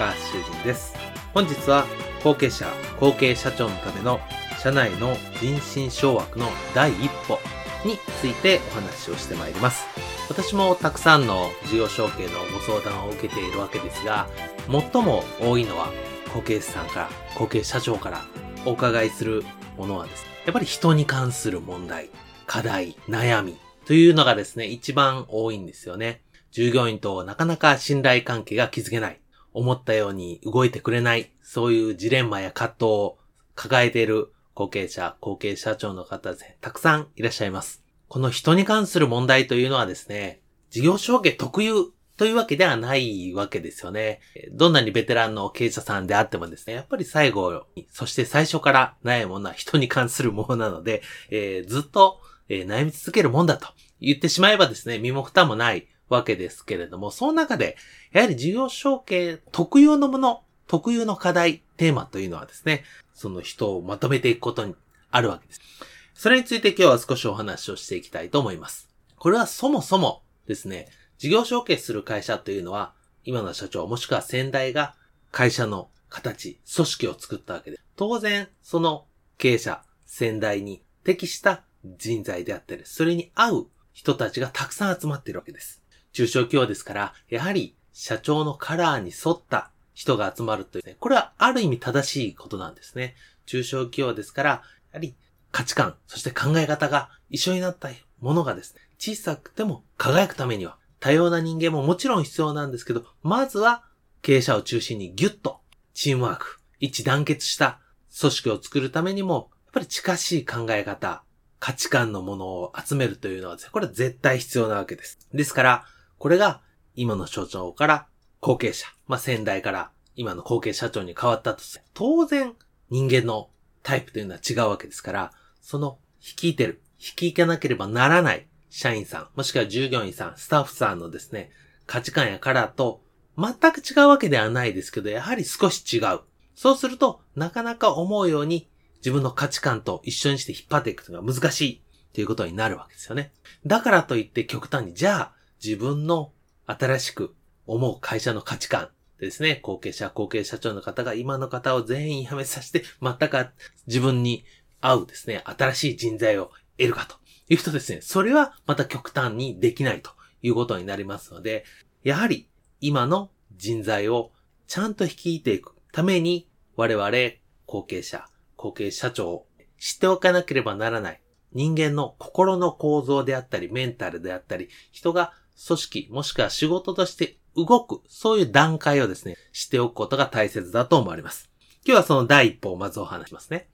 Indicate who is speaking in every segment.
Speaker 1: 高橋修人です。本日は後継者、後継社長のための社内の人心掌握の第一歩についてお話をしてまいります。私もたくさんの事業承継のご相談を受けているわけですが、最も多いのは後継者さんから、後継社長からお伺いするものはですね、やっぱり人に関する問題、課題、悩みというのがですね、一番多いんですよね。従業員となかなか信頼関係が築けない。思ったように動いてくれない、そういうジレンマや葛藤を抱えている後継者、後継社長の方で、たくさんいらっしゃいます。この人に関する問題というのはですね、事業承継特有というわけではないわけですよね。どんなにベテランの経営者さんであってもですね、やっぱり最後、そして最初から悩むものは人に関するものなので、えー、ずっと、えー、悩み続けるもんだと言ってしまえばですね、身も蓋もないわけですけれども、その中で、やはり事業承継特有のもの、特有の課題、テーマというのはですね、その人をまとめていくことにあるわけです。それについて今日は少しお話をしていきたいと思います。これはそもそもですね、事業承継する会社というのは、今の社長もしくは先代が会社の形、組織を作ったわけです、当然その経営者、先代に適した人材であったり、それに合う人たちがたくさん集まっているわけです。中小企業ですから、やはり社長のカラーに沿った人が集まるというね、これはある意味正しいことなんですね。中小企業ですから、やはり価値観、そして考え方が一緒になったものがですね、小さくても輝くためには、多様な人間ももちろん必要なんですけど、まずは経営者を中心にギュッとチームワーク、一致団結した組織を作るためにも、やっぱり近しい考え方、価値観のものを集めるというのはですね、これは絶対必要なわけです。ですから、これが今の所長から後継者、まあ、先代から今の後継社長に変わったとして、当然人間のタイプというのは違うわけですから、その率いてる、率いかなければならない社員さん、もしくは従業員さん、スタッフさんのですね、価値観やカラーと全く違うわけではないですけど、やはり少し違う。そうすると、なかなか思うように自分の価値観と一緒にして引っ張っていくのが難しいということになるわけですよね。だからといって極端に、じゃあ、自分の新しく思う会社の価値観ですね、後継者、後継社長の方が今の方を全員辞めさせて、全く自分に合うですね、新しい人材を得るかというとですね、それはまた極端にできないということになりますので、やはり今の人材をちゃんと率いていくために、我々後継者、後継社長を知っておかなければならない。人間の心の構造であったり、メンタルであったり、人が組織もしくは仕事として動く、そういう段階をですね、しておくことが大切だと思われます。今日はその第一歩をまずお話しますね。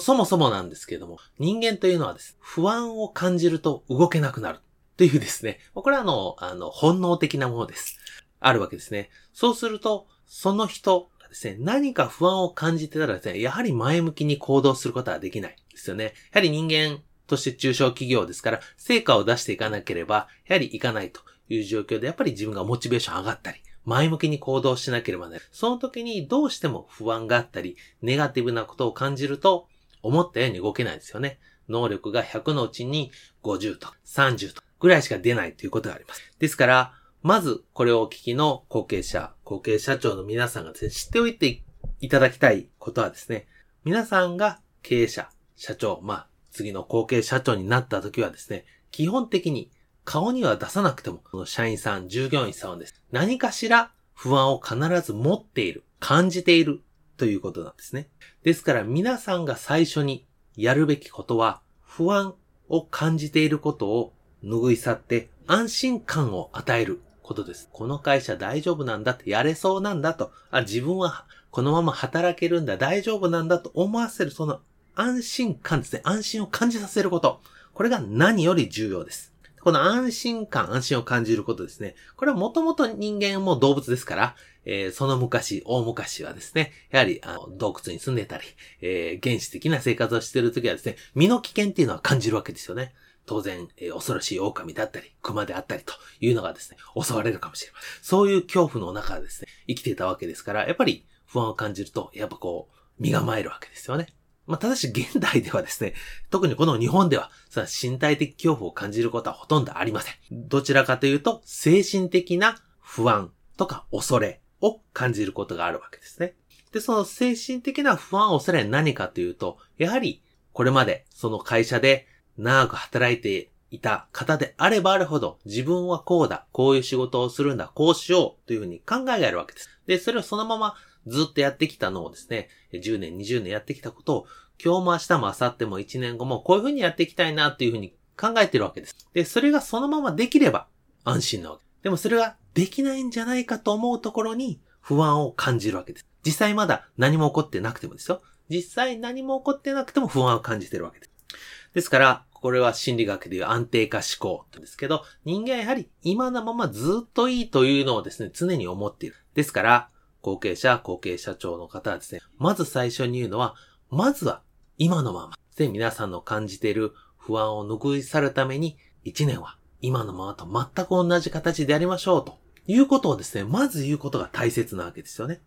Speaker 1: そもそもなんですけれども、人間というのはです、不安を感じると動けなくなる。というですね、これはあの、あの、本能的なものです。あるわけですね。そうすると、その人がですね、何か不安を感じてたらですね、やはり前向きに行動することはできないですよね。やはり人間として中小企業ですから、成果を出していかなければ、やはりいかないという状況で、やっぱり自分がモチベーション上がったり、前向きに行動しなければならない。その時にどうしても不安があったり、ネガティブなことを感じると、思ったように動けないですよね。能力が100のうちに50と30とぐらいしか出ないということがあります。ですから、まずこれをお聞きの後継者、後継社長の皆さんがですね、知っておいていただきたいことはですね、皆さんが経営者、社長、まあ、次の後継社長になった時はですね、基本的に顔には出さなくても、この社員さん、従業員さんはです、ね何かしら不安を必ず持っている、感じているということなんですね。ですから皆さんが最初にやるべきことは、不安を感じていることを拭い去って安心感を与えることです。この会社大丈夫なんだってやれそうなんだと、あ、自分はこのまま働けるんだ、大丈夫なんだと思わせるその安心感ですね。安心を感じさせること。これが何より重要です。この安心感、安心を感じることですね。これはもともと人間も動物ですから、えー、その昔、大昔はですね、やはりあの洞窟に住んでたり、えー、原始的な生活をしているときはですね、身の危険っていうのは感じるわけですよね。当然、えー、恐ろしい狼だったり、熊であったりというのがですね、襲われるかもしれません。そういう恐怖の中でですね、生きていたわけですから、やっぱり不安を感じると、やっぱこう、身構えるわけですよね。まあ、ただし現代ではですね、特にこの日本では、さ身体的恐怖を感じることはほとんどありません。どちらかというと、精神的な不安とか恐れを感じることがあるわけですね。で、その精神的な不安、恐れは何かというと、やはり、これまでその会社で長く働いていた方であればあるほど、自分はこうだ、こういう仕事をするんだ、こうしようというふうに考えがあるわけです。で、それをそのままずっとやってきたのをですね、10年、20年やってきたことを、今日も明日も明後日も1年後もこういう風にやっていきたいなっていう風に考えてるわけです。で、それがそのままできれば安心なわけ。でもそれができないんじゃないかと思うところに不安を感じるわけです。実際まだ何も起こってなくてもですよ。実際何も起こってなくても不安を感じてるわけです。ですから、これは心理学でいう安定化思考なんですけど、人間はやはり今のままずっといいというのをですね、常に思っている。ですから、後継者、後継社長の方はですね、まず最初に言うのは、まずは今のまま。で、皆さんの感じている不安を拭い去るために、一年は今のままと全く同じ形でやりましょうということをですね、まず言うことが大切なわけですよね。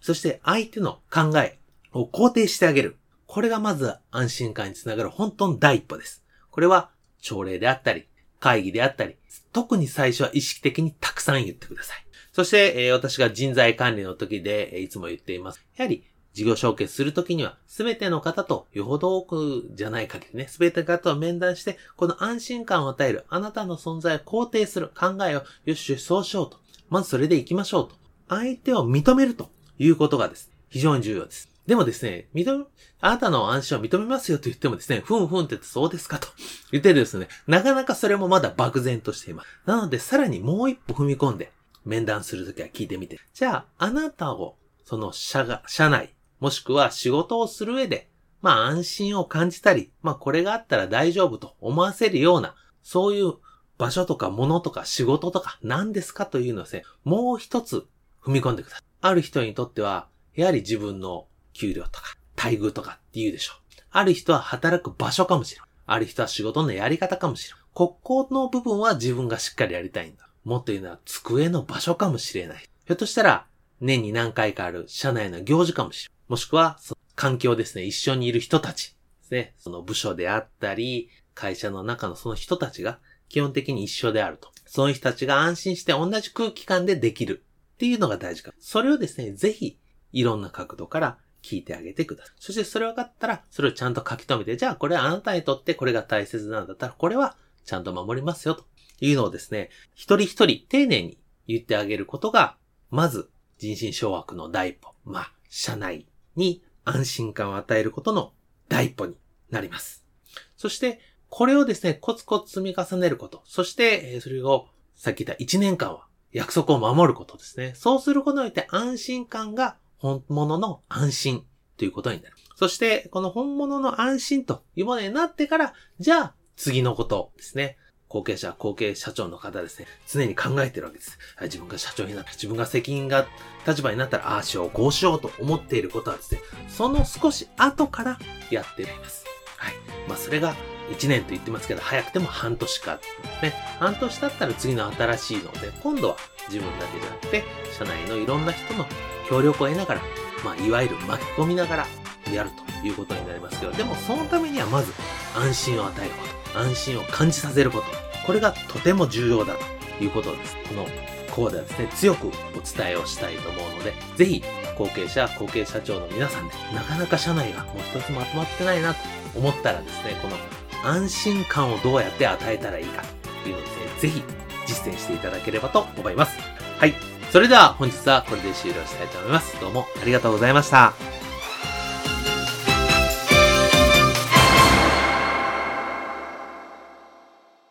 Speaker 1: そして相手の考えを肯定してあげる。これがまず安心感につながる本当の第一歩です。これは朝礼であったり、会議であったり、特に最初は意識的にたくさん言ってください。そして、えー、私が人材管理の時で、え、いつも言っています。やはり、事業承継するときには、すべての方とよほど多くじゃない限りね、すべての方と面談して、この安心感を与える、あなたの存在を肯定する考えを、よしよしそうしようと。まずそれで行きましょうと。相手を認めるということがです、非常に重要です。でもですね、認め、あなたの安心を認めますよと言ってもですね、ふんふんって言ってそうですかと言ってですね、なかなかそれもまだ漠然としています。なので、さらにもう一歩踏み込んで、面談するときは聞いてみて。じゃあ、あなたを、その社が、社内、もしくは仕事をする上で、まあ安心を感じたり、まあこれがあったら大丈夫と思わせるような、そういう場所とか物とか仕事とか何ですかというのをですね、もう一つ踏み込んでください。ある人にとっては、やはり自分の給料とか、待遇とかって言うでしょう。ある人は働く場所かもしれない。ある人は仕事のやり方かもしれない。ここの部分は自分がしっかりやりたいんだ。もっと言うのは机の場所かもしれない。ひょっとしたら、年に何回かある社内の行事かもしれない。もしくは、その環境ですね、一緒にいる人たちですね。その部署であったり、会社の中のその人たちが基本的に一緒であると。その人たちが安心して同じ空気感でできるっていうのが大事か。それをですね、ぜひ、いろんな角度から聞いてあげてください。そしてそれ分かったら、それをちゃんと書き留めて、じゃあこれはあなたにとってこれが大切なんだったら、これはちゃんと守りますよと。いうのをですね、一人一人丁寧に言ってあげることが、まず人心掌握の第一歩。まあ、社内に安心感を与えることの第一歩になります。そして、これをですね、コツコツ積み重ねること。そして、それを、さっき言った1年間は約束を守ることですね。そうすることによって安心感が本物の安心ということになる。そして、この本物の安心というものになってから、じゃあ次のことですね。後継者、後継社長の方ですね、常に考えてるわけです。自分が社長になったら、自分が責任が立場になったら、ああしよう、こうしようと思っていることはですね、その少し後からやっています。はい。まあ、それが1年と言ってますけど、早くても半年か、ね。半年経ったら次の新しいので、今度は自分だけじゃなくて、社内のいろんな人の協力を得ながら、まあ、いわゆる巻き込みながらやるということになりますけど、でもそのためにはまず安心を与えること、安心を感じさせること、これがとても重要だということです。このコーではですね、強くお伝えをしたいと思うので、ぜひ、後継者、後継社長の皆さんで、なかなか社内がもう一つまとまってないなと思ったらですね、この安心感をどうやって与えたらいいかというのをですね、ぜひ実践していただければと思います。はい。それでは本日はこれで終了したいと思います。どうもありがとうございました。